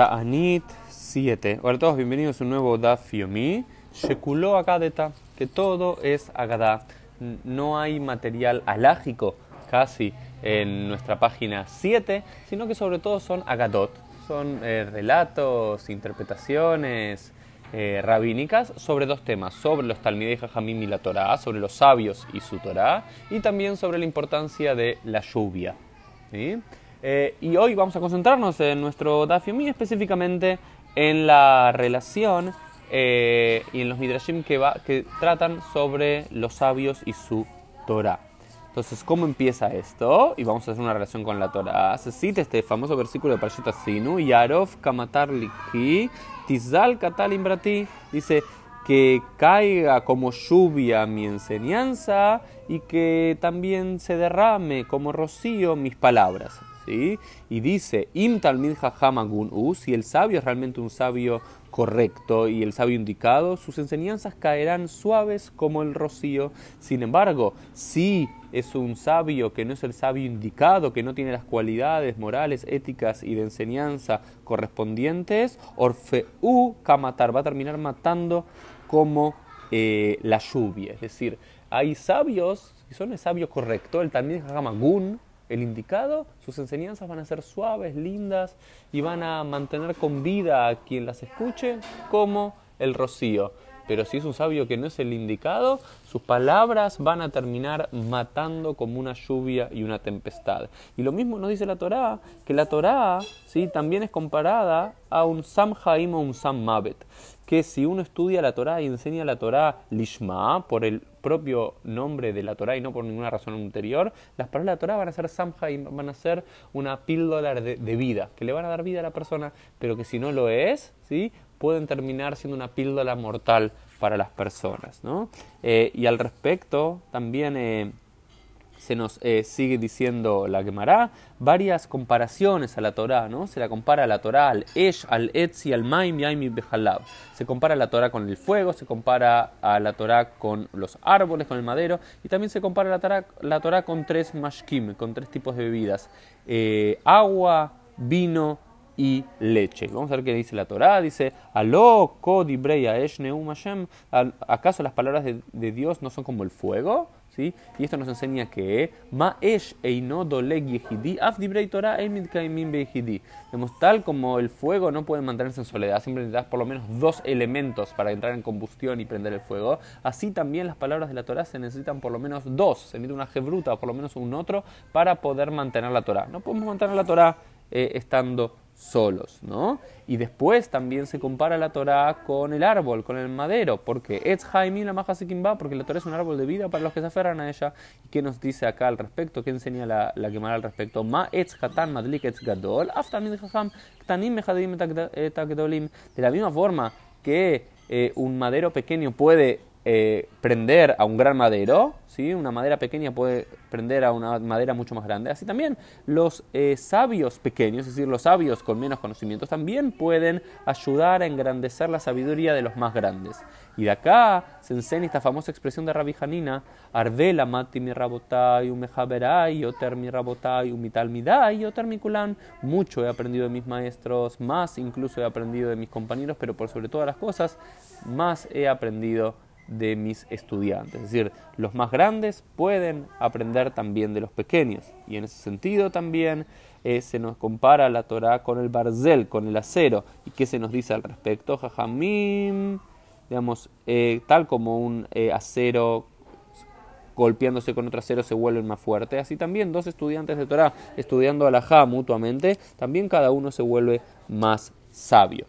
Ta'anit 7. Hola a todos, bienvenidos a un nuevo Daf Yomi. Shekuló Agadeta, que todo es Agadá. No hay material alágico casi en nuestra página 7, sino que sobre todo son Agadot. Son eh, relatos, interpretaciones eh, rabínicas sobre dos temas: sobre los Talmidei Jajamim y la Torah, sobre los sabios y su Torah, y también sobre la importancia de la lluvia. ¿sí? Eh, y hoy vamos a concentrarnos en nuestro Daf Yomi, específicamente en la relación eh, y en los Midrashim que, va, que tratan sobre los sabios y su Torah. Entonces, ¿cómo empieza esto? Y vamos a hacer una relación con la Torah. Se cita este famoso versículo de Parashat Sinu, Yarov kamatar likhi, tizal katalim brati. Dice, que caiga como lluvia mi enseñanza y que también se derrame como rocío mis palabras. Y dice, Im talmid hamagun u, si el sabio es realmente un sabio correcto y el sabio indicado, sus enseñanzas caerán suaves como el rocío. Sin embargo, si es un sabio que no es el sabio indicado, que no tiene las cualidades morales, éticas y de enseñanza correspondientes, Orfeu Kamatar va a terminar matando como eh, la lluvia. Es decir, hay sabios, si son el sabio correcto, el Talmid Hamagun, el indicado, sus enseñanzas van a ser suaves, lindas y van a mantener con vida a quien las escuche como el rocío. Pero si es un sabio que no es el indicado, sus palabras van a terminar matando como una lluvia y una tempestad. Y lo mismo nos dice la Torá, que la Torá ¿sí? también es comparada a un Sam Haim o un Sam Mavet. Que si uno estudia la Torá y enseña la Torá Lishma, por el propio nombre de la Torá y no por ninguna razón anterior, las palabras de la Torá van a ser Sam Haim, van a ser una píldora de, de, vida, que le van a dar vida a la persona, pero que si no lo es, ¿sí? Pueden terminar siendo una píldora mortal para las personas. ¿no? Eh, y al respecto, también eh, se nos eh, sigue diciendo la Gemara varias comparaciones a la Torá, ¿no? Se la compara a la Torá al Esh, al Etzi, al Maim, y Behalab. Se compara a la Torá con el fuego, se compara a la Torá con los árboles, con el madero, y también se compara la Torá, la con tres mashkim, con tres tipos de bebidas: agua, vino y leche. Vamos a ver qué dice la Torá. Dice. ¿Acaso las palabras de, Dios no son como el fuego? ¿Sí? Y esto nos enseña que Ma Torah Vemos tal como el fuego no puede mantenerse en soledad, siempre necesitas por lo menos dos elementos para entrar en combustión y prender el fuego. Así también las palabras de la Torah se necesitan por lo menos dos, se necesita una jebruta o por lo menos un otro para poder mantener la Torah. No podemos mantener la Torah eh, estando solos, ¿no? Y después también se compara la Torah con el árbol, con el madero, porque Etz Jaimim la Mahasekimba, porque la Torah es un árbol de vida para los que se aferran a ella. ¿Y qué nos dice acá al respecto? ¿Qué enseña la, la Gemara al respecto? Ma Etz Hatan Madlik Etz Gadol, De la misma forma que eh, un madero pequeño puede eh, prender a un gran madero, ¿sí? una madera pequeña puede prender a una madera mucho más grande. Así también los eh, sabios pequeños, es decir, los sabios con menos conocimientos, también pueden ayudar a engrandecer la sabiduría de los más grandes. Y de acá se enseña esta famosa expresión de Rabbi Hanina, Ardela mati mi rabotai, umejaberai, oter mi rabotai, umital midai, oter mi kulan. Mucho he aprendido de mis maestros, más incluso he aprendido de mis compañeros, pero por sobre todas las cosas, más he aprendido de mis estudiantes. Es decir, los más grandes pueden aprender también de los pequeños. Y en ese sentido también eh, se nos compara la Torah con el barzel, con el acero. ¿Y qué se nos dice al respecto? Jajamim, digamos, eh, tal como un eh, acero golpeándose con otro acero se vuelven más fuertes. Así también dos estudiantes de Torah estudiando alajá mutuamente, también cada uno se vuelve más sabio.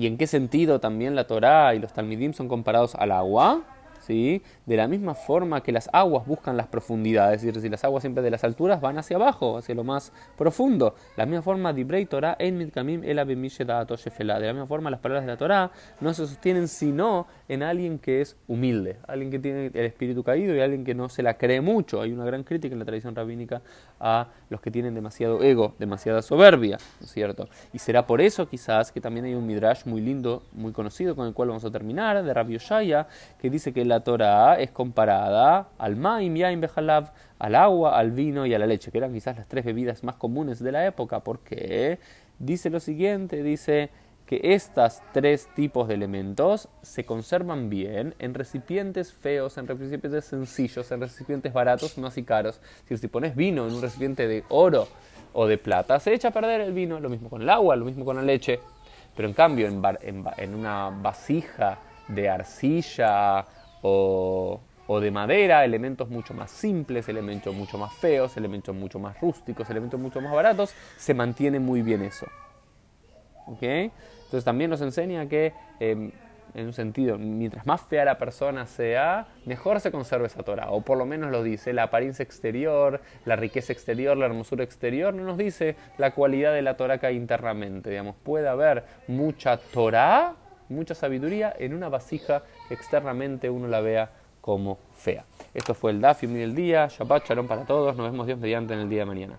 ¿Y en qué sentido también la Torá y los Talmidim son comparados al agua? ¿Sí? De la misma forma que las aguas buscan las profundidades, es decir, si las aguas siempre de las alturas van hacia abajo, hacia lo más profundo. La misma forma, Dibrei Torah en Midkamim el De la misma forma, las palabras de la Torah no se sostienen sino en alguien que es humilde, alguien que tiene el espíritu caído y alguien que no se la cree mucho. Hay una gran crítica en la tradición rabínica a los que tienen demasiado ego, demasiada soberbia, ¿no es cierto? Y será por eso quizás que también hay un midrash muy lindo, muy conocido, con el cual vamos a terminar, de Rabbi Oshaya, que dice que la Torah es comparada al maim, yaim, behalav, al agua, al vino y a la leche, que eran quizás las tres bebidas más comunes de la época, porque dice lo siguiente, dice que estos tres tipos de elementos se conservan bien en recipientes feos, en recipientes sencillos, en recipientes baratos, no así caros. Decir, si pones vino en un recipiente de oro o de plata, se echa a perder el vino, lo mismo con el agua, lo mismo con la leche. Pero en cambio, en una vasija de arcilla o, de madera, elementos mucho más simples, elementos mucho más feos, elementos mucho más rústicos, elementos mucho más baratos, se mantiene muy bien eso. ¿Ok? Entonces también nos enseña que, em, en un sentido, mientras más fea la persona sea, mejor se conserva esa Torah. O por lo menos lo dice la apariencia exterior, la riqueza exterior, la hermosura exterior, no nos dice la cualidad de la Torah que hay internamente. Digamos, puede haber mucha Torah mucha sabiduría en una vasija que externamente uno la vea como fea. Esto fue el Daf y del día. Shabbat para todos. Nos vemos Dios mediante en el día de mañana.